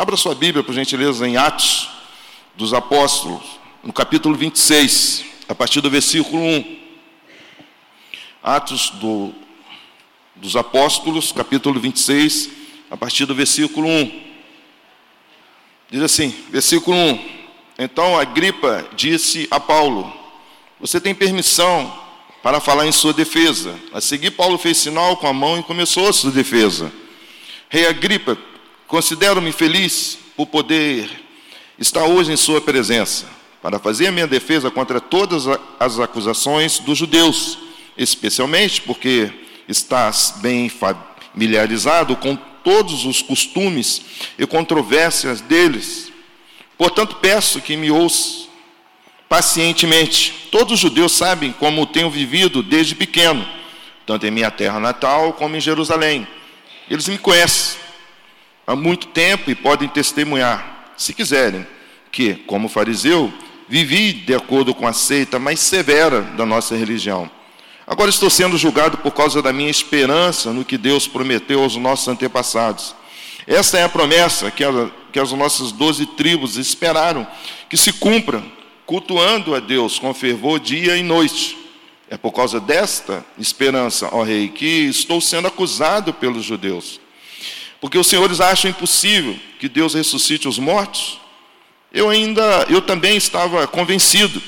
Abra sua Bíblia, por gentileza, em Atos dos Apóstolos, no capítulo 26, a partir do versículo 1. Atos do, dos Apóstolos, capítulo 26, a partir do versículo 1. Diz assim, versículo 1. Então Agripa disse a Paulo: Você tem permissão para falar em sua defesa. A seguir, Paulo fez sinal com a mão e começou a sua defesa. Rei Agripa, considero-me feliz por poder estar hoje em sua presença, para fazer minha defesa contra todas as acusações dos judeus, especialmente porque estás bem familiarizado com todos os costumes e controvérsias deles. Portanto, peço que me ouça pacientemente. Todos os judeus sabem como tenho vivido desde pequeno, tanto em minha terra natal como em Jerusalém. Eles me conhecem há muito tempo e podem testemunhar, se quiserem, que, como fariseu, vivi de acordo com a seita mais severa da nossa religião. Agora estou sendo julgado por causa da minha esperança no que Deus prometeu aos nossos antepassados. Esta é a promessa que, a, que as nossas doze tribos esperaram que se cumpra, cultuando a Deus com fervor dia e noite. É por causa desta esperança, ó Rei, que estou sendo acusado pelos judeus. Porque os senhores acham impossível que Deus ressuscite os mortos? Eu ainda, eu também estava convencido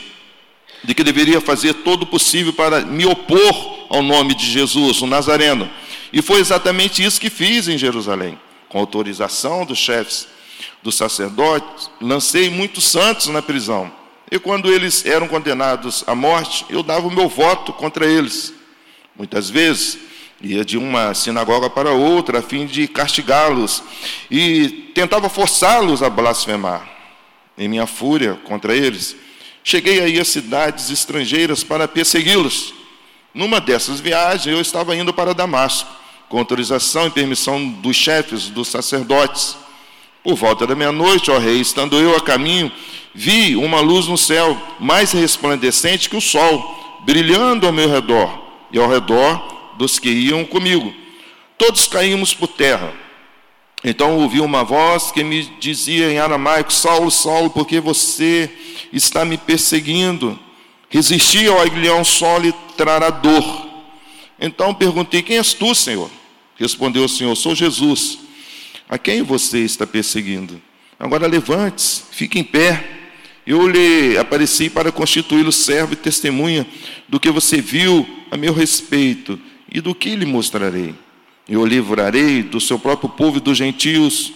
de que deveria fazer todo o possível para me opor ao nome de Jesus, o Nazareno. E foi exatamente isso que fiz em Jerusalém. Com autorização dos chefes dos sacerdotes, lancei muitos santos na prisão e quando eles eram condenados à morte, eu dava o meu voto contra eles. Muitas vezes ia de uma sinagoga para outra a fim de castigá-los e tentava forçá-los a blasfemar. Em minha fúria contra eles, cheguei aí a cidades estrangeiras para persegui-los. Numa dessas viagens, eu estava indo para Damasco, com autorização e permissão dos chefes, dos sacerdotes. Por volta da meia-noite, ó rei, estando eu a caminho, vi uma luz no céu, mais resplandecente que o sol, brilhando ao meu redor e ao redor dos que iam comigo. Todos caímos por terra. Então ouvi uma voz que me dizia em aramaico: Saulo, Saulo, porque você está me perseguindo? Resisti ao aguilhão sol e trará dor. Então perguntei: Quem és tu, Senhor? Respondeu o Senhor: Sou Jesus. A quem você está perseguindo? Agora levante-se, fique em pé. Eu lhe apareci para constituí-lo servo e testemunha do que você viu a meu respeito e do que lhe mostrarei. Eu livrarei do seu próprio povo e dos gentios,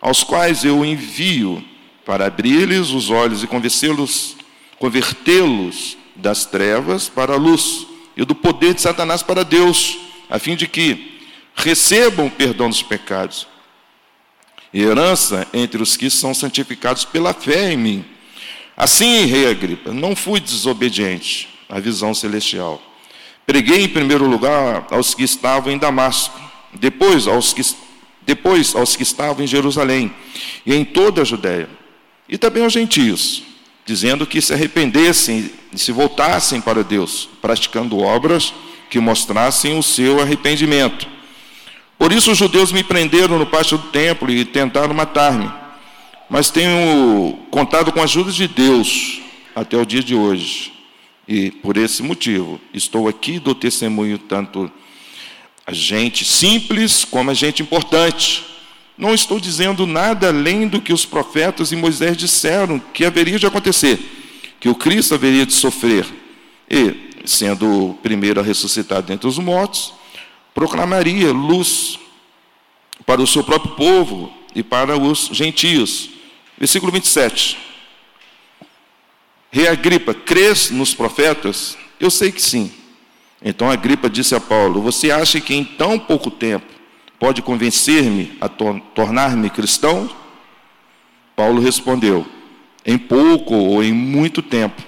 aos quais eu envio para abrir-lhes os olhos e convencê-los, convertê-los das trevas para a luz e do poder de Satanás para Deus, a fim de que recebam perdão dos pecados e herança entre os que são santificados pela fé em mim. Assim, rei Agripa, não fui desobediente à visão celestial. Preguei em primeiro lugar aos que estavam em Damasco, depois aos que, depois aos que estavam em Jerusalém e em toda a Judéia, e também aos gentios, dizendo que se arrependessem e se voltassem para Deus, praticando obras que mostrassem o seu arrependimento. Por isso os judeus me prenderam no pátio do templo e tentaram matar-me mas tenho contado com a ajuda de Deus até o dia de hoje. E por esse motivo, estou aqui do testemunho tanto a gente simples como a gente importante. Não estou dizendo nada além do que os profetas e Moisés disseram que haveria de acontecer, que o Cristo haveria de sofrer. E, sendo o primeiro a ressuscitar dentre os mortos, proclamaria luz para o seu próprio povo e para os gentios. Versículo 27. Rei Agripa, crês nos profetas? Eu sei que sim. Então Agripa disse a Paulo: Você acha que em tão pouco tempo pode convencer-me a to tornar-me cristão? Paulo respondeu: Em pouco ou em muito tempo,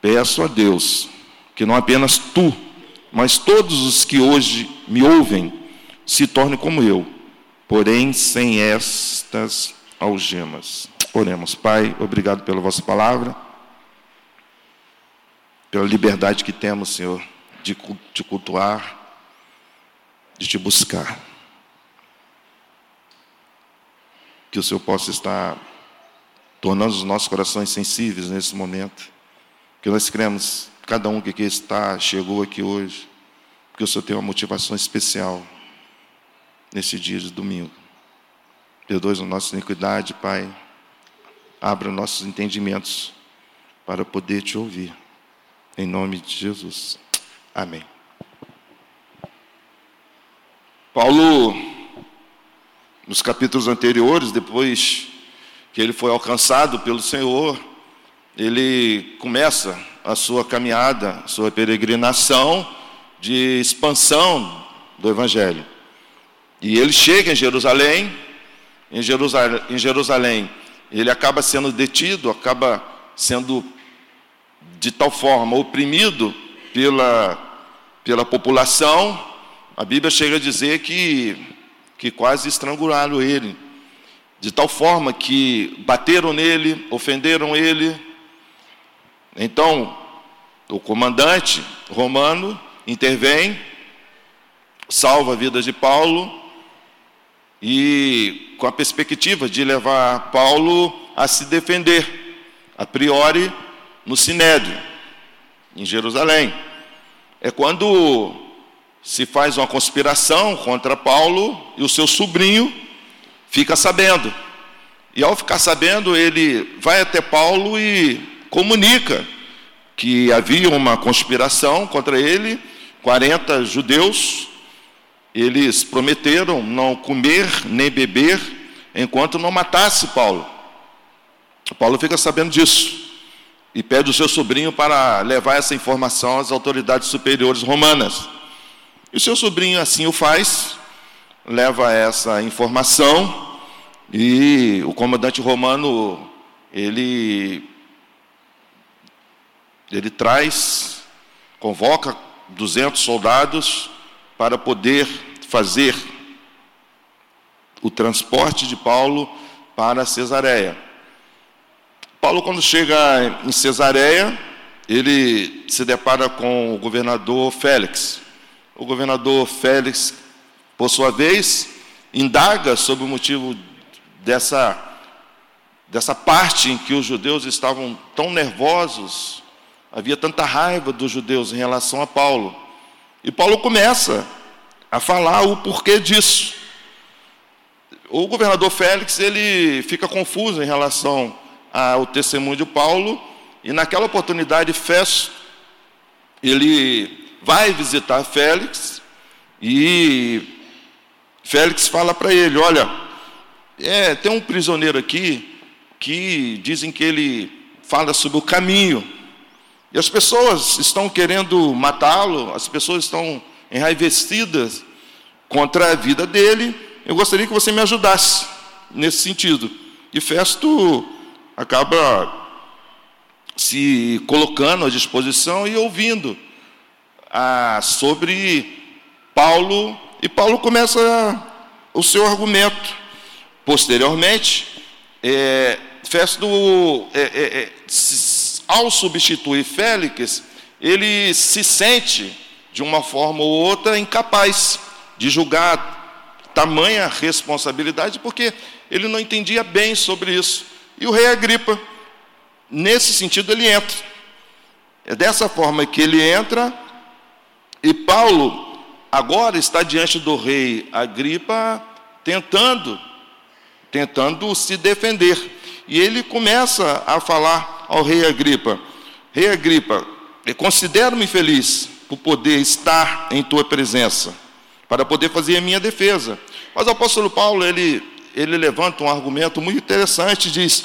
peço a Deus que não apenas tu, mas todos os que hoje me ouvem se tornem como eu, porém sem estas algemas. Oremos, Pai, obrigado pela vossa palavra, pela liberdade que temos, Senhor, de te cultuar, de te buscar. que o Senhor possa estar tornando os nossos corações sensíveis nesse momento. Que nós cremos, cada um que aqui está, chegou aqui hoje, porque o Senhor tem uma motivação especial nesse dia de domingo. Perdoe a nossa iniquidade, Pai. Abra nossos entendimentos para poder te ouvir. Em nome de Jesus. Amém. Paulo, nos capítulos anteriores, depois que ele foi alcançado pelo Senhor, ele começa a sua caminhada, a sua peregrinação de expansão do Evangelho. E ele chega em Jerusalém, em Jerusalém, em Jerusalém ele acaba sendo detido, acaba sendo de tal forma oprimido pela, pela população, a Bíblia chega a dizer que, que quase estrangularam ele, de tal forma que bateram nele, ofenderam ele. Então, o comandante romano intervém, salva a vida de Paulo e com a perspectiva de levar Paulo a se defender, a priori no Sinédrio, em Jerusalém. É quando se faz uma conspiração contra Paulo e o seu sobrinho fica sabendo. E ao ficar sabendo, ele vai até Paulo e comunica que havia uma conspiração contra ele, 40 judeus, eles prometeram não comer nem beber enquanto não matasse Paulo. Paulo fica sabendo disso e pede o seu sobrinho para levar essa informação às autoridades superiores romanas. E o seu sobrinho assim o faz, leva essa informação e o comandante romano ele ele traz, convoca 200 soldados para poder fazer o transporte de Paulo para Cesareia. Paulo, quando chega em Cesareia, ele se depara com o governador Félix. O governador Félix, por sua vez, indaga sobre o motivo dessa, dessa parte em que os judeus estavam tão nervosos, havia tanta raiva dos judeus em relação a Paulo. E Paulo começa a falar o porquê disso. O governador Félix ele fica confuso em relação ao testemunho de Paulo e naquela oportunidade Festo ele vai visitar Félix e Félix fala para ele, olha, é, tem um prisioneiro aqui que dizem que ele fala sobre o caminho e as pessoas estão querendo matá-lo, as pessoas estão enraivecidas contra a vida dele, eu gostaria que você me ajudasse nesse sentido. E Festo acaba se colocando à disposição e ouvindo ah, sobre Paulo, e Paulo começa o seu argumento. Posteriormente, é, Festo, é, é, é ao substituir Félix, ele se sente de uma forma ou outra, incapaz de julgar tamanha responsabilidade, porque ele não entendia bem sobre isso. E o rei Agripa, nesse sentido, ele entra. É dessa forma que ele entra, e Paulo agora está diante do rei Agripa, tentando, tentando se defender. E ele começa a falar ao rei Agripa: Rei Agripa, considero-me feliz por poder estar em tua presença, para poder fazer a minha defesa. Mas o apóstolo Paulo, ele, ele levanta um argumento muito interessante, diz: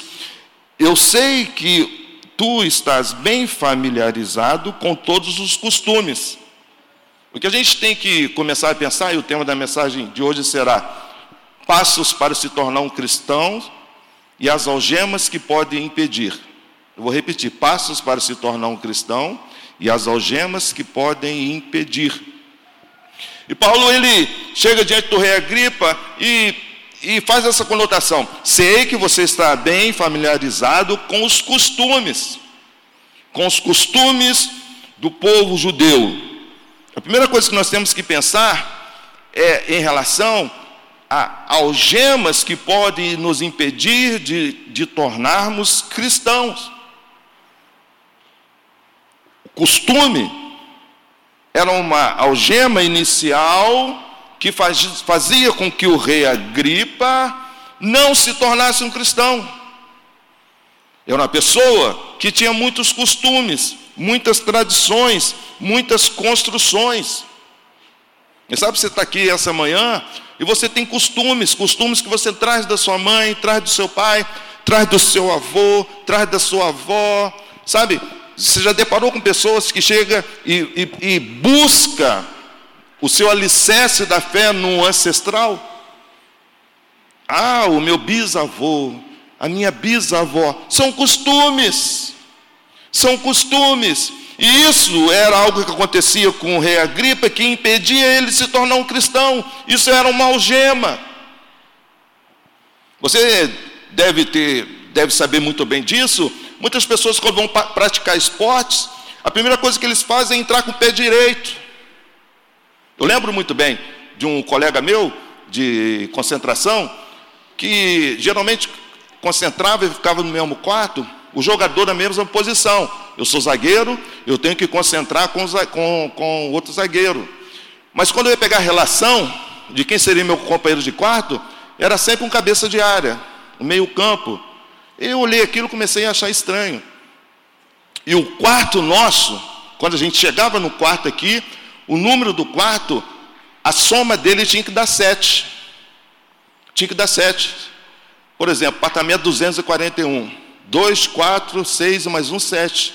Eu sei que tu estás bem familiarizado com todos os costumes. O que a gente tem que começar a pensar, e o tema da mensagem de hoje será passos para se tornar um cristão e as algemas que podem impedir. Eu vou repetir: passos para se tornar um cristão e as algemas que podem impedir. E Paulo ele chega diante do rei Agripa e, e faz essa conotação. Sei que você está bem familiarizado com os costumes, com os costumes do povo judeu. A primeira coisa que nós temos que pensar é em relação algemas que podem nos impedir de, de tornarmos cristãos. O costume era uma algema inicial que fazia com que o rei Agripa não se tornasse um cristão. Era uma pessoa que tinha muitos costumes, muitas tradições, muitas construções. E sabe, você está aqui essa manhã e você tem costumes, costumes que você traz da sua mãe, traz do seu pai, traz do seu avô, traz da sua avó, sabe? Você já deparou com pessoas que chega e, e, e busca o seu alicerce da fé no ancestral? Ah, o meu bisavô, a minha bisavó, são costumes, são costumes. E isso era algo que acontecia com o rei Agripa, que impedia ele de se tornar um cristão. Isso era uma algema. Você deve ter, deve saber muito bem disso. Muitas pessoas, quando vão praticar esportes, a primeira coisa que eles fazem é entrar com o pé direito. Eu lembro muito bem de um colega meu de concentração que geralmente concentrava e ficava no mesmo quarto, o jogador na mesma posição. Eu sou zagueiro, eu tenho que concentrar com, com, com outro zagueiro. Mas quando eu ia pegar a relação de quem seria meu companheiro de quarto, era sempre um cabeça de área, um meio campo. Eu olhei aquilo e comecei a achar estranho. E o quarto nosso, quando a gente chegava no quarto aqui, o número do quarto, a soma dele tinha que dar sete. Tinha que dar sete. Por exemplo, apartamento 241. 2, 4, 6 mais 1, 7.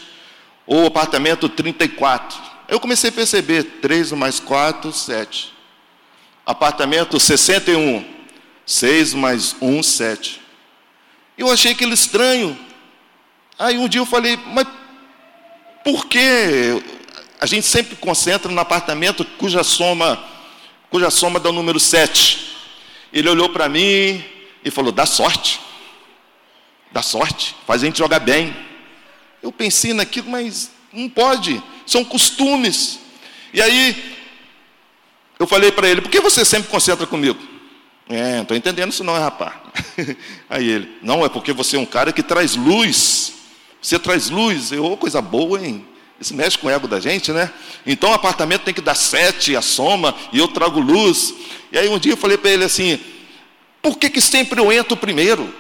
Ou apartamento 34. Eu comecei a perceber, 3 mais 4, 7. Apartamento 61. 6 mais 1, 7. Eu achei aquilo estranho. Aí um dia eu falei, mas por que a gente sempre concentra no apartamento cuja soma, cuja soma dá o número 7? Ele olhou para mim e falou: dá sorte. Dá sorte, faz a gente jogar bem. Eu pensei naquilo, mas não pode, são costumes. E aí, eu falei para ele: por que você sempre concentra comigo? É, não estou entendendo isso não, é rapaz. Aí ele, não, é porque você é um cara que traz luz. Você traz luz, eu, oh, coisa boa, hein? Isso mexe com o ego da gente, né? Então o apartamento tem que dar sete, a soma, e eu trago luz. E aí um dia eu falei para ele assim, por que, que sempre eu entro primeiro?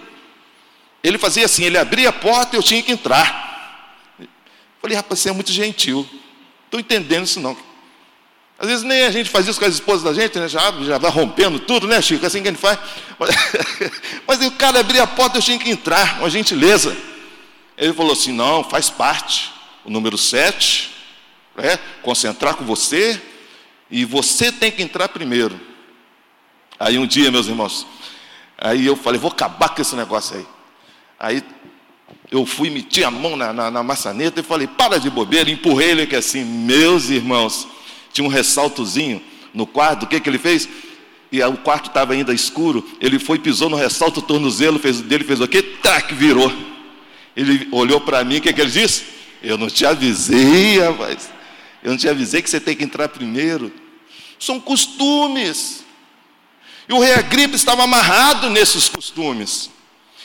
Ele fazia assim, ele abria a porta e eu tinha que entrar. Eu falei, rapaz, você é muito gentil. Estou entendendo isso não. Às vezes nem a gente faz isso com as esposas da gente, né? já, já vai rompendo tudo, né, Chico? Assim que a gente faz. Mas, mas o cara abria a porta, eu tinha que entrar, uma gentileza. Ele falou assim: não, faz parte. O número 7, é, concentrar com você, e você tem que entrar primeiro. Aí um dia, meus irmãos, aí eu falei, vou acabar com esse negócio aí. Aí eu fui, meti a mão na, na, na maçaneta e falei, para de bobeira, empurrei ele aqui assim, meus irmãos tinha um ressaltozinho no quarto, o que, que ele fez? E o quarto estava ainda escuro, ele foi, pisou no ressalto, o tornozelo fez, dele fez o quê? Tac, virou. Ele olhou para mim, o que, que ele disse? Eu não te avisei, rapaz. Eu não te avisei que você tem que entrar primeiro. São costumes. E o rei Agripa estava amarrado nesses costumes.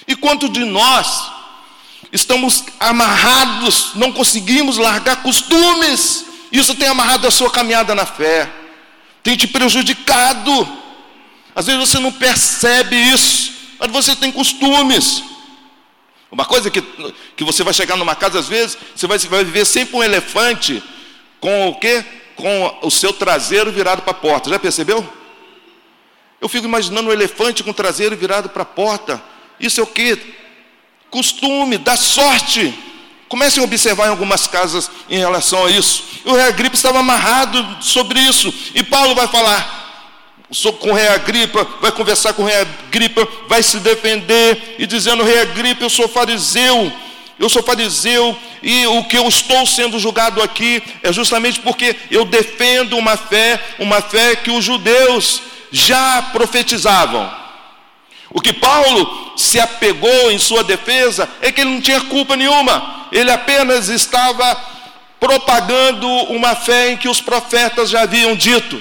E quanto de nós estamos amarrados, não conseguimos largar costumes isso tem amarrado a sua caminhada na fé, tem te prejudicado. Às vezes você não percebe isso, mas você tem costumes. Uma coisa que, que você vai chegar numa casa, às vezes, você vai, vai viver sempre um elefante com o quê? Com o seu traseiro virado para a porta. Já percebeu? Eu fico imaginando um elefante com o traseiro virado para a porta. Isso é o quê? Costume, dá sorte. Comecem a observar em algumas casas em relação a isso. E o rei Agripa estava amarrado sobre isso. E Paulo vai falar com o rei Agripa, vai conversar com o rei Agripa, vai se defender e dizendo: Rei Agripa, eu sou fariseu. Eu sou fariseu e o que eu estou sendo julgado aqui é justamente porque eu defendo uma fé, uma fé que os judeus já profetizavam. O que Paulo se apegou em sua defesa é que ele não tinha culpa nenhuma ele apenas estava propagando uma fé em que os profetas já haviam dito.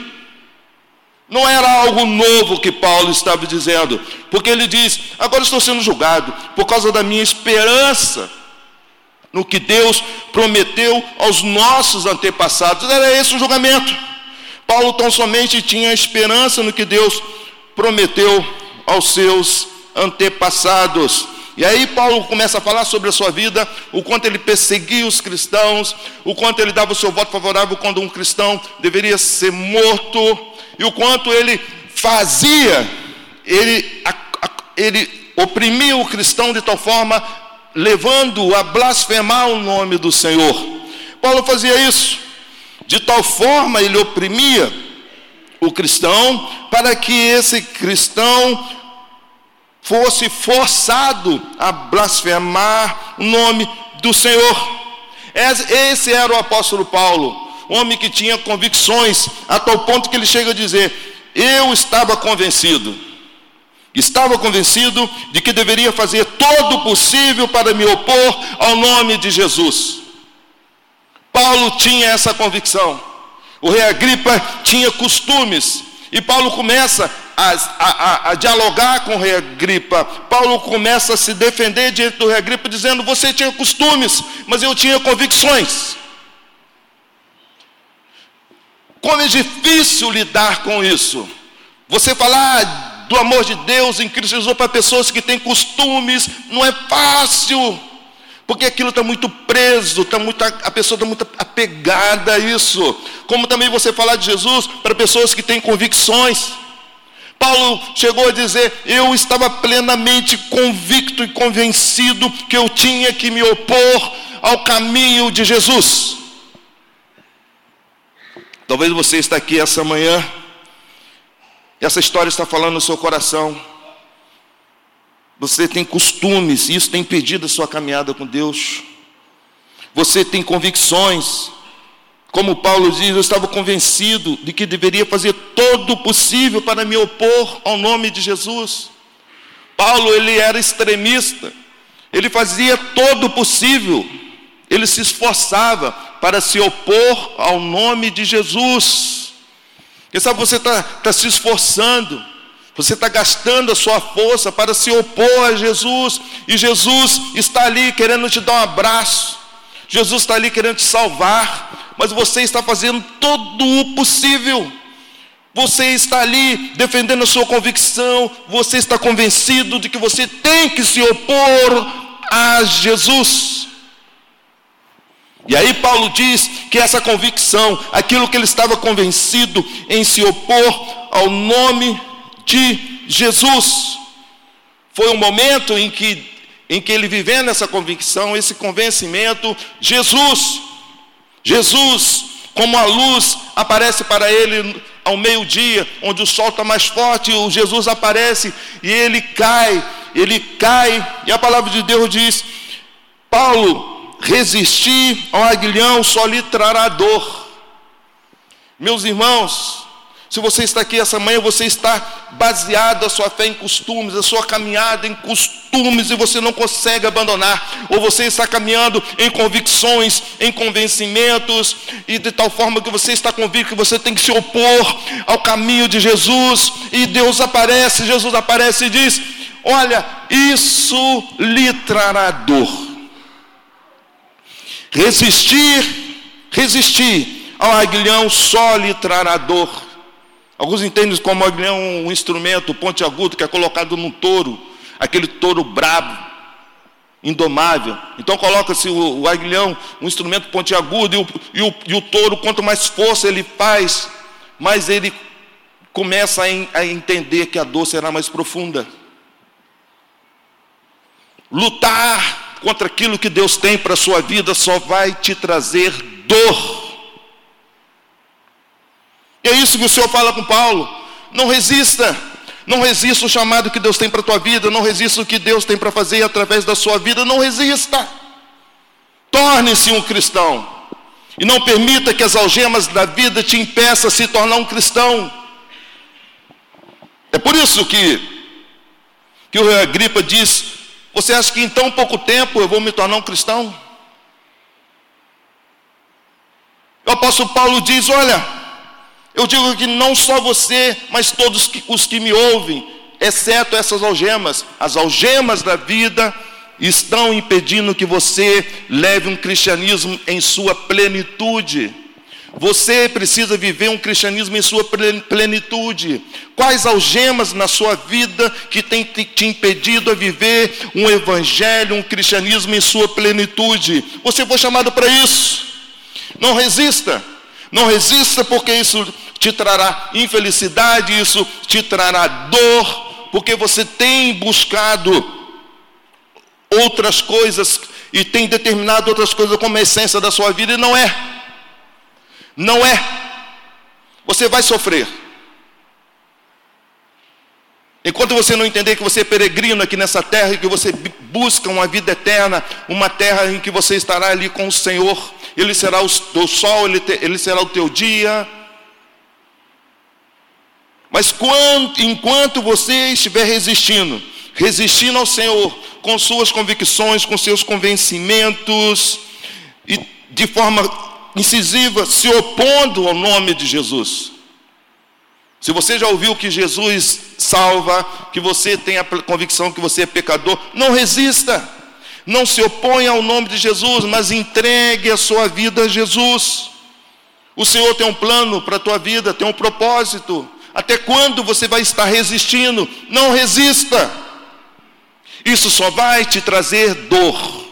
Não era algo novo que Paulo estava dizendo, porque ele diz: agora estou sendo julgado por causa da minha esperança no que Deus prometeu aos nossos antepassados. Era esse o julgamento. Paulo tão somente tinha esperança no que Deus prometeu aos seus antepassados. E aí Paulo começa a falar sobre a sua vida, o quanto ele perseguia os cristãos, o quanto ele dava o seu voto favorável quando um cristão deveria ser morto, e o quanto ele fazia, ele, ele oprimia o cristão de tal forma, levando-o a blasfemar o nome do Senhor. Paulo fazia isso, de tal forma ele oprimia o cristão, para que esse cristão fosse forçado a blasfemar o nome do Senhor. Esse era o apóstolo Paulo, homem que tinha convicções, a tal ponto que ele chega a dizer: Eu estava convencido, estava convencido de que deveria fazer todo o possível para me opor ao nome de Jesus. Paulo tinha essa convicção. O rei Agripa tinha costumes, e Paulo começa a, a, a, dialogar com o rei Agripa. Paulo começa a se defender diante do rei Agripa, dizendo: Você tinha costumes, mas eu tinha convicções. Como é difícil lidar com isso. Você falar do amor de Deus em Cristo Jesus para pessoas que têm costumes, não é fácil. Porque aquilo está muito preso, está muito, a pessoa está muito apegada a isso. Como também você falar de Jesus para pessoas que têm convicções. Paulo chegou a dizer: Eu estava plenamente convicto e convencido que eu tinha que me opor ao caminho de Jesus. Talvez você está aqui essa manhã, essa história está falando no seu coração. Você tem costumes, e isso tem impedido a sua caminhada com Deus. Você tem convicções, como Paulo diz, eu estava convencido de que deveria fazer todo o possível para me opor ao nome de Jesus. Paulo, ele era extremista. Ele fazia todo o possível. Ele se esforçava para se opor ao nome de Jesus. Quem sabe você está tá se esforçando, você está gastando a sua força para se opor a Jesus, e Jesus está ali querendo te dar um abraço, Jesus está ali querendo te salvar, mas você está fazendo todo o possível. Você está ali defendendo a sua convicção, você está convencido de que você tem que se opor a Jesus. E aí Paulo diz que essa convicção, aquilo que ele estava convencido em se opor ao nome de Jesus, foi um momento em que, em que ele vivendo essa convicção, esse convencimento, Jesus Jesus, como a luz aparece para ele ao meio-dia, onde o sol está mais forte, o Jesus aparece e ele cai, ele cai, e a palavra de Deus diz: Paulo, resistir ao aguilhão só lhe trará dor. Meus irmãos, se você está aqui essa manhã, você está baseado a sua fé em costumes, a sua caminhada em costumes e você não consegue abandonar, ou você está caminhando em convicções, em convencimentos, e de tal forma que você está convicto que você tem que se opor ao caminho de Jesus, e Deus aparece, Jesus aparece e diz: Olha, isso lhe trará dor. Resistir, resistir ao aguilhão só lhe trará dor. Alguns entendem como aguilhão um instrumento ponte agudo que é colocado num touro, aquele touro brabo, indomável. Então coloca-se o, o, aguilhão, um instrumento pontiagudo, e o, e, o, e o touro, quanto mais força ele faz, mais ele começa a, a entender que a dor será mais profunda. Lutar contra aquilo que Deus tem para a sua vida só vai te trazer dor. E é isso que o Senhor fala com Paulo. Não resista. Não resista o chamado que Deus tem para a tua vida. Não resista o que Deus tem para fazer através da sua vida. Não resista. Torne-se um cristão. E não permita que as algemas da vida te impeçam a se tornar um cristão. É por isso que, que o Agripa diz: Você acha que em tão pouco tempo eu vou me tornar um cristão? O apóstolo Paulo diz: Olha, Eu digo que não só você, mas todos os que me ouvem, exceto essas algemas, as algemas da vida estão impedindo que você leve um cristianismo em sua plenitude. Você precisa viver um cristianismo em sua plenitude. Quais algemas na sua vida que tem te impedido a viver um evangelho, um cristianismo em sua plenitude? Você foi chamado para isso. Não resista. Não resista porque isso te trará infelicidade, isso te trará dor, porque você tem buscado outras coisas e tem determinado outras coisas como essência da sua vida e não é. Não é. Você vai sofrer. Enquanto você não entender que você é peregrino aqui nessa terra e que você busca uma vida eterna, uma terra em que você estará ali com o Senhor, Ele será o teu sol, Ele, te, ele será o teu dia. Mas quando, enquanto você estiver resistindo, resistindo ao Senhor, com suas convicções, com seus convencimentos, e de forma incisiva, se opondo ao nome de Jesus. Se você já ouviu que Jesus salva, que você tem a convicção que você é pecador, não resista. Não se oponha ao nome de Jesus, mas entregue a sua vida a Jesus. O Senhor tem um plano para a tua vida, tem um propósito. Até quando você vai estar resistindo? Não resista. Isso só vai te trazer dor,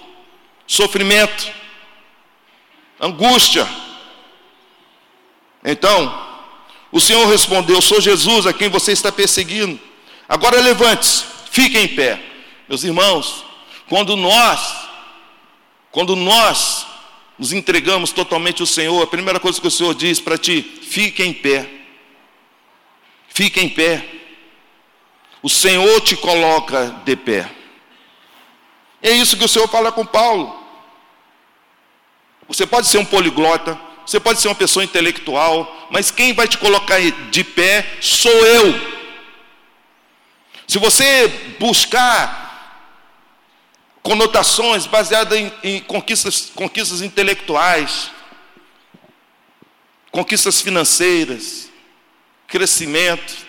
sofrimento angústia. Então, o Senhor respondeu: Sou Jesus a quem você está perseguindo. Agora levante-se, fique em pé. Meus irmãos, quando nós, quando nós nos entregamos totalmente ao Senhor, a primeira coisa que o Senhor diz para ti: fique em pé. Fique em pé. O Senhor te coloca de pé. É isso que o Senhor fala com Paulo. Você pode ser um poliglota, você pode ser uma pessoa intelectual, mas quem vai te colocar de pé sou eu. Se você buscar conotações baseadas em, em conquistas, conquistas intelectuais, conquistas financeiras, crescimento,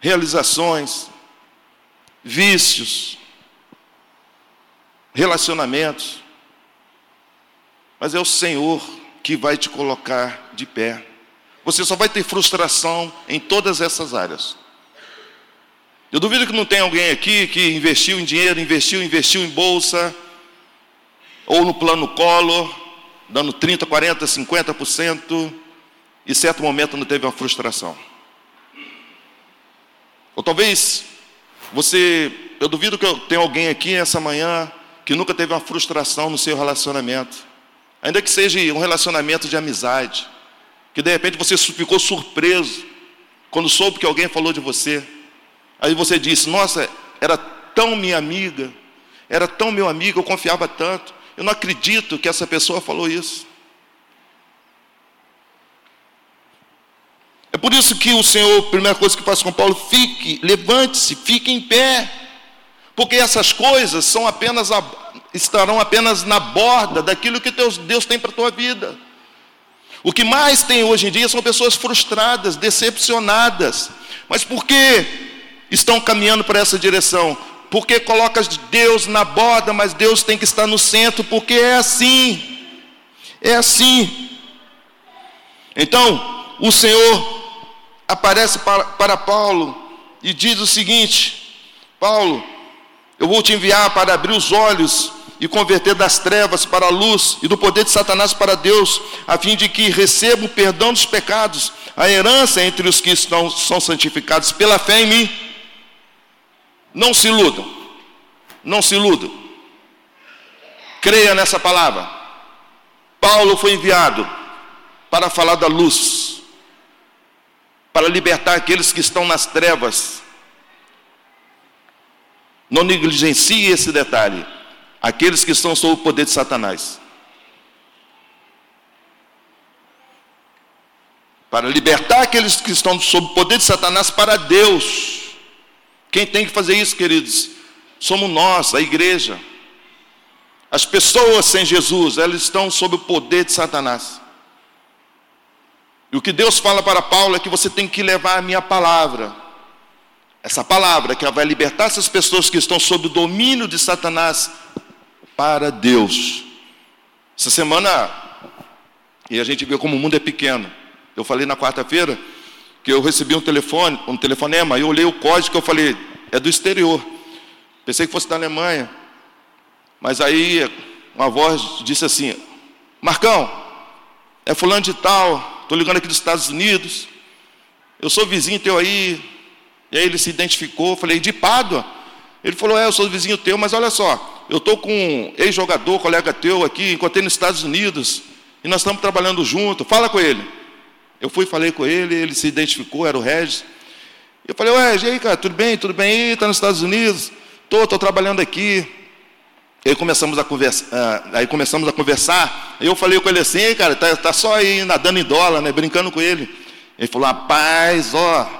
realizações, vícios, relacionamentos. Mas é o Senhor que vai te colocar de pé. Você só vai ter frustração em todas essas áreas. Eu duvido que não tenha alguém aqui que investiu em dinheiro, investiu, investiu em bolsa, ou no plano Collor, dando 30, 40, 50%, e certo momento não teve uma frustração. Ou talvez você, eu duvido que eu tenha alguém aqui essa manhã que nunca teve uma frustração no seu relacionamento, ainda que seja um relacionamento de amizade, que de repente você ficou surpreso quando soube que alguém falou de você. Aí você disse: Nossa, era tão minha amiga, era tão meu amigo, eu confiava tanto. Eu não acredito que essa pessoa falou isso. É por isso que o Senhor, a primeira coisa que faz com Paulo, fique, levante-se, fique em pé. Porque essas coisas são apenas a, estarão apenas na borda daquilo que Deus, Deus tem para a tua vida. O que mais tem hoje em dia são pessoas frustradas, decepcionadas. Mas por que estão caminhando para essa direção? Porque colocas Deus na borda, mas Deus tem que estar no centro, porque é assim. É assim. Então, o Senhor aparece para, para Paulo e diz o seguinte: Paulo, eu vou te enviar para abrir os olhos e converter das trevas para a luz e do poder de Satanás para Deus, a fim de que receba o perdão dos pecados, a herança entre os que estão, são santificados pela fé em mim. Não se iludam, não se iludam. Creia nessa palavra. Paulo foi enviado para falar da luz, para libertar aqueles que estão nas trevas não negligencie esse detalhe. Aqueles que estão sob o poder de Satanás. Para libertar aqueles que estão sob o poder de Satanás para Deus. Quem tem que fazer isso, queridos? Somos nós, a igreja. As pessoas sem Jesus, elas estão sob o poder de Satanás. E o que Deus fala para Paulo é que você tem que levar a minha palavra. Essa palavra que vai libertar essas pessoas que estão sob o domínio de Satanás para Deus. Essa semana, e a gente vê como o mundo é pequeno. Eu falei na quarta-feira que eu recebi um telefone, um telefonema, e eu olhei o código que eu falei, é do exterior. Pensei que fosse da Alemanha. Mas aí uma voz disse assim: Marcão, é fulano de tal, estou ligando aqui dos Estados Unidos. Eu sou vizinho teu aí. E aí ele se identificou, falei, de Pádua? Ele falou, é, eu sou vizinho teu, mas olha só, eu estou com um ex-jogador, colega teu aqui, encontrei nos Estados Unidos, e nós estamos trabalhando junto, fala com ele. Eu fui, falei com ele, ele se identificou, era o Regis. Eu falei, ué, e aí, cara, tudo bem? Tudo bem aí? Está nos Estados Unidos? Estou, estou trabalhando aqui. Aí começamos a conversar, ah, aí começamos a conversar. Eu falei com ele assim, cara, tá, tá só aí nadando em dólar, né? Brincando com ele. Ele falou, rapaz, ó,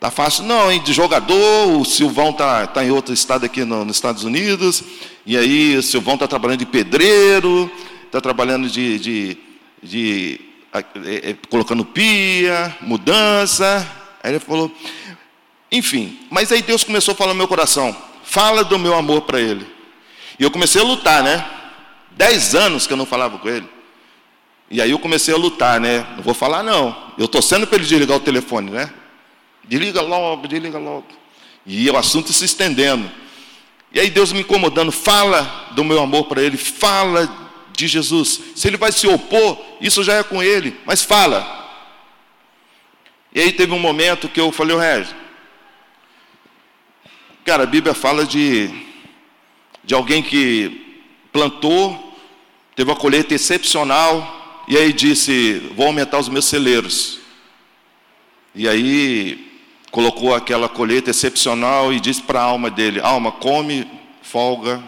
tá fácil não, hein? De jogador, o Silvão tá, tá em outro estado aqui no, nos Estados Unidos. E aí o Silvão tá trabalhando de pedreiro, tá trabalhando de, de, de é, é, colocando pia, mudança. Aí ele falou, enfim, mas aí Deus começou a falar no meu coração, fala do meu amor para ele. E eu comecei a lutar, né? Dez anos que eu não falava com ele. E aí eu comecei a lutar, né? Não vou falar não. Eu estou sendo para ele desligar o telefone, né? Desliga logo, desliga logo. E o assunto se estendendo. E aí Deus me incomodando, fala do meu amor para ele, fala de Jesus. Se ele vai se opor, isso já é com ele, mas fala. E aí teve um momento que eu falei, o Regis, cara, a Bíblia fala de, de alguém que plantou, teve uma colheita excepcional, e aí disse, vou aumentar os meus celeiros. E aí colocou aquela colheita excepcional e disse para a alma dele, alma, come, folga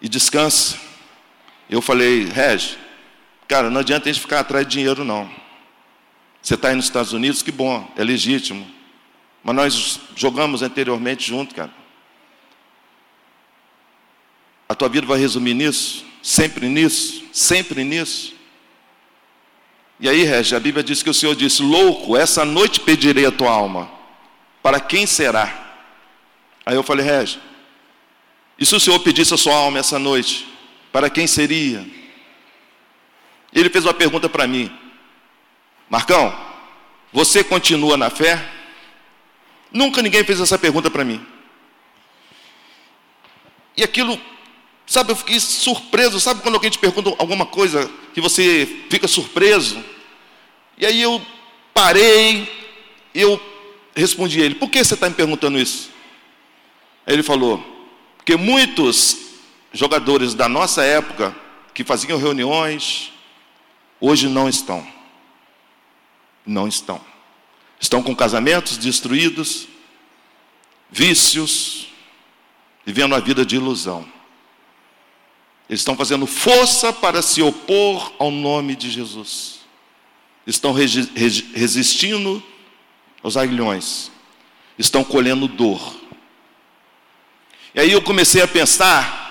e descansa. Eu falei, Reg, cara, não adianta a gente ficar atrás de dinheiro, não. Você está aí nos Estados Unidos, que bom, é legítimo. Mas nós jogamos anteriormente junto, cara. A tua vida vai resumir nisso? Sempre nisso? Sempre nisso? E aí, Regi, a Bíblia diz que o Senhor disse: Louco, essa noite pedirei a tua alma. Para quem será? Aí eu falei, Regi, e se o Senhor pedisse a sua alma essa noite? Para quem seria? Ele fez uma pergunta para mim: Marcão, você continua na fé? Nunca ninguém fez essa pergunta para mim. E aquilo, sabe, eu fiquei surpreso. Sabe quando alguém te pergunta alguma coisa que você fica surpreso? E aí eu parei, eu respondi a ele: Por que você está me perguntando isso? Aí ele falou: Porque muitos jogadores da nossa época, que faziam reuniões, hoje não estão. Não estão. Estão com casamentos destruídos, vícios, vivendo a vida de ilusão. Eles estão fazendo força para se opor ao nome de Jesus. Estão resistindo aos aguilhões. Estão colhendo dor. E aí eu comecei a pensar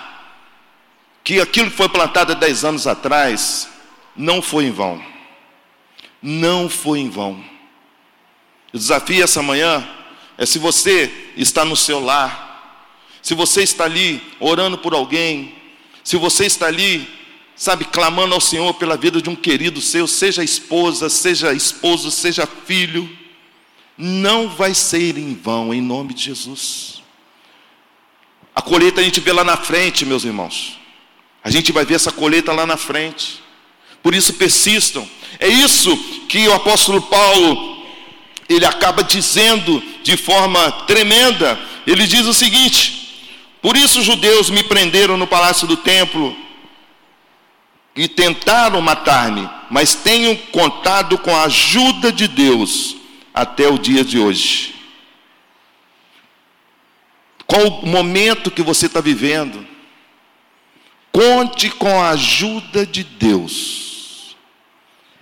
que aquilo que foi plantado há dez anos atrás não foi em vão. Não foi em vão. O desafio essa manhã é se você está no seu lar, se você está ali orando por alguém, se você está ali, sabe, clamando ao Senhor pela vida de um querido seu, seja esposa, seja esposo, seja filho, não vai ser em vão, em nome de Jesus. A colheita a gente vê lá na frente, meus irmãos. A gente vai ver essa colheita lá na frente. Por isso persistam. É isso que o apóstolo Paulo ele acaba dizendo de forma tremenda. Ele diz o seguinte: Por isso os judeus me prenderam no palácio do templo e tentaram matar-me, mas tenho contado com a ajuda de Deus até o dia de hoje. Qual o momento que você está vivendo? Conte com a ajuda de Deus.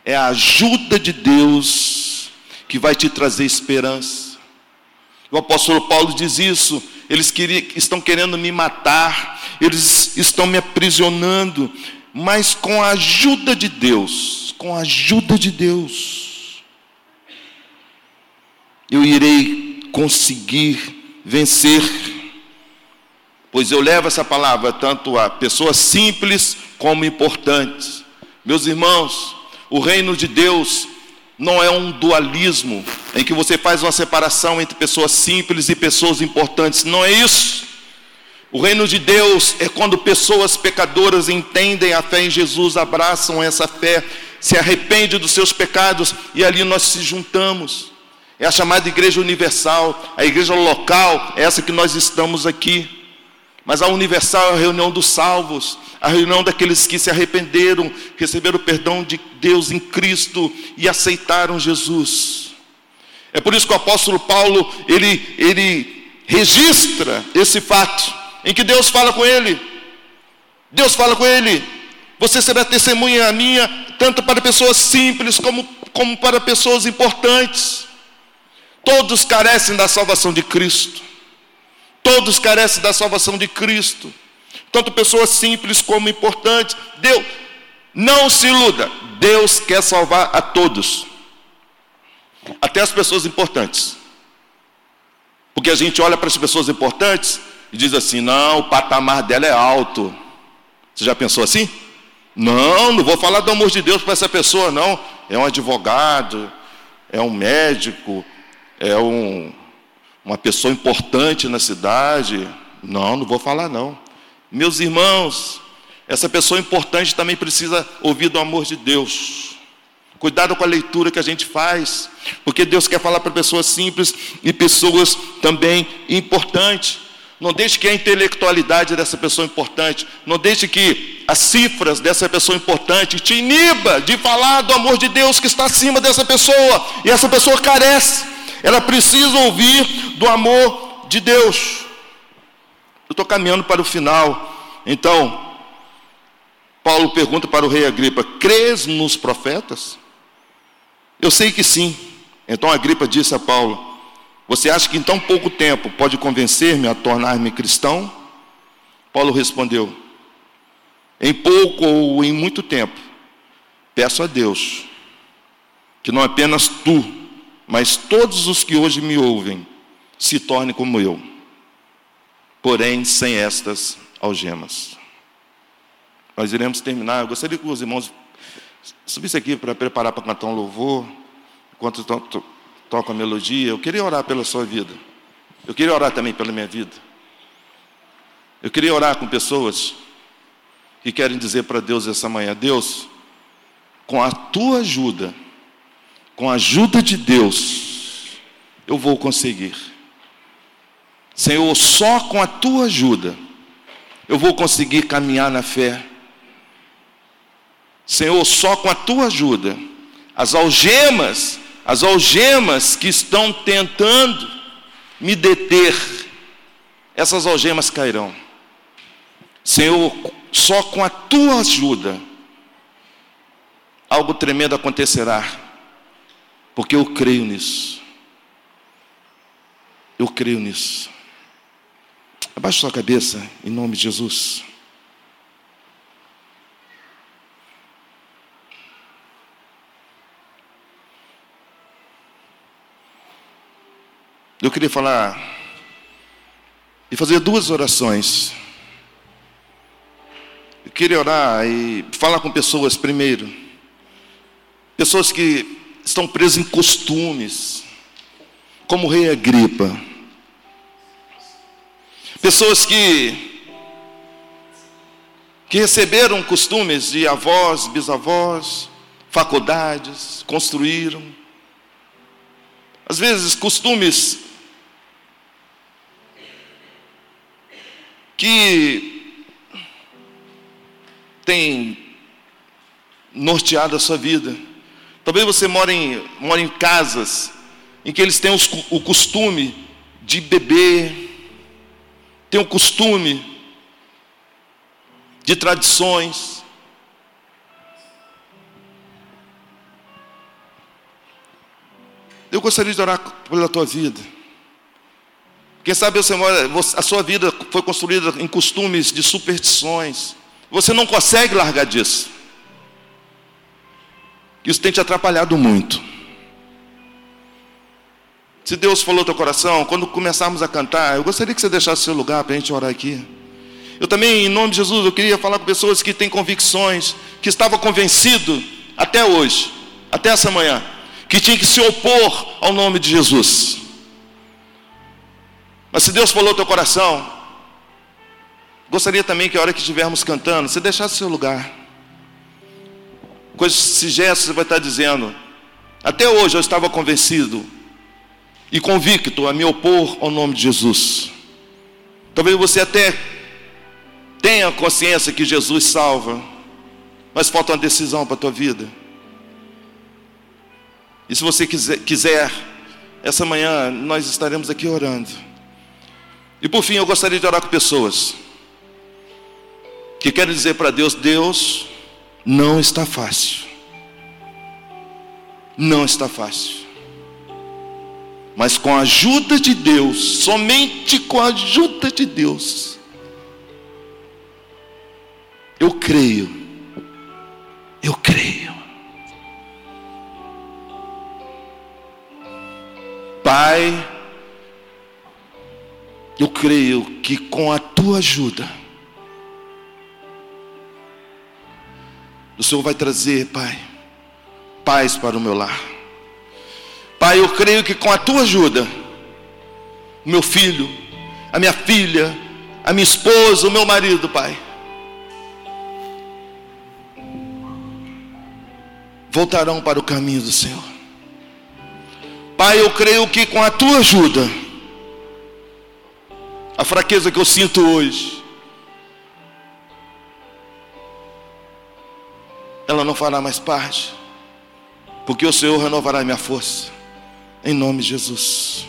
É a ajuda de Deus que vai te trazer esperança. O apóstolo Paulo diz isso. Eles estão querendo me matar, eles estão me aprisionando, mas com a ajuda de Deus, com a ajuda de Deus, eu irei conseguir vencer. Pois eu levo essa palavra tanto a pessoas simples como importantes. Meus irmãos, o reino de Deus não é um dualismo em que você faz uma separação entre pessoas simples e pessoas importantes. Não é isso. O reino de Deus é quando pessoas pecadoras entendem a fé em Jesus, abraçam essa fé, se arrependem dos seus pecados e ali nós se juntamos. É a chamada igreja universal, a igreja local, é essa que nós estamos aqui. Mas a universal é a reunião dos salvos, a reunião daqueles que se arrependeram, receberam o perdão de Deus em Cristo e aceitaram Jesus. É por isso que o apóstolo Paulo, ele, ele registra esse fato, em que Deus fala com ele. Deus fala com ele, você será testemunha minha, tanto para pessoas simples como, como para pessoas importantes. Todos carecem da salvação de Cristo. Todos carecem da salvação de Cristo tanto pessoas simples como importantes. Deus, não se iluda, Deus quer salvar a todos, até as pessoas importantes. Porque a gente olha para as pessoas importantes e diz assim: não, o patamar dela é alto. Você já pensou assim? Não, não vou falar do amor de Deus para essa pessoa, não. É um advogado, é um médico, é um, uma pessoa importante na cidade. Não, não vou falar, não. Meus irmãos, essa pessoa importante também precisa ouvir do amor de Deus. Cuidado com a leitura que a gente faz, porque Deus quer falar para pessoas simples e pessoas também importantes. Não deixe que a intelectualidade dessa pessoa importante, não deixe que as cifras dessa pessoa importante te iniba de falar do amor de Deus que está acima dessa pessoa, e essa pessoa carece, ela precisa ouvir do amor de Deus. Eu estou caminhando para o final. Então, Paulo pergunta para o rei Agripa: crês nos profetas? Eu sei que sim. Então Agripa disse a Paulo: Você acha que em tão pouco tempo pode convencer-me a tornar-me cristão? Paulo respondeu: Em pouco ou em muito tempo, peço a Deus que não apenas tu, mas todos os que hoje me ouvem se tornem como eu porém sem estas algemas. Nós iremos terminar. Eu gostaria que os irmãos subissem aqui para preparar para cantar um louvor, enquanto to to tocam a melodia. Eu queria orar pela sua vida. Eu queria orar também pela minha vida. Eu queria orar com pessoas que querem dizer para Deus essa manhã: Deus, com a tua ajuda, com a ajuda de Deus, eu vou conseguir. Senhor, só com a tua ajuda eu vou conseguir caminhar na fé. Senhor, só com a tua ajuda, as algemas, as algemas que estão tentando me deter, essas algemas cairão. Senhor, só com a tua ajuda, algo tremendo acontecerá, porque eu creio nisso. Eu creio nisso. Abaixe sua cabeça, em nome de Jesus. Eu queria falar e fazer duas orações. Eu queria orar e falar com pessoas primeiro. Pessoas que estão presas em costumes, como o rei Agripa. Pessoas que, que receberam costumes de avós, bisavós, faculdades, construíram. Às vezes, costumes que têm norteado a sua vida. Talvez você mora em, mora em casas em que eles têm os, o costume de beber, tem um costume de tradições. Eu gostaria de orar pela tua vida. Quem sabe você, a sua vida foi construída em costumes de superstições, Você não consegue largar disso. Isso tem te atrapalhado muito. Se Deus falou teu coração, quando começarmos a cantar, eu gostaria que você deixasse seu lugar para a gente orar aqui. Eu também, em nome de Jesus, eu queria falar com pessoas que têm convicções, que estavam convencidos até hoje, até essa manhã, que tinha que se opor ao nome de Jesus. Mas se Deus falou teu coração, gostaria também que a hora que estivermos cantando, você deixasse seu lugar. Com esse gesto você vai estar dizendo, até hoje eu estava convencido e convicto a me opor ao nome de Jesus. Talvez você até tenha consciência que Jesus salva, mas falta uma decisão para a tua vida. E se você quiser, quiser, essa manhã nós estaremos aqui orando. E por fim, eu gostaria de orar com pessoas que querem dizer para Deus: Deus, não está fácil. Não está fácil. Mas com a ajuda de Deus, somente com a ajuda de Deus, eu creio, eu creio. Pai, eu creio que com a tua ajuda, o Senhor vai trazer, Pai, paz para o meu lar. Pai, eu creio que com a tua ajuda, o meu filho, a minha filha, a minha esposa, o meu marido, Pai, voltarão para o caminho do Senhor. Pai, eu creio que com a tua ajuda, a fraqueza que eu sinto hoje, ela não fará mais parte, porque o Senhor renovará minha força. Em nome de Jesus.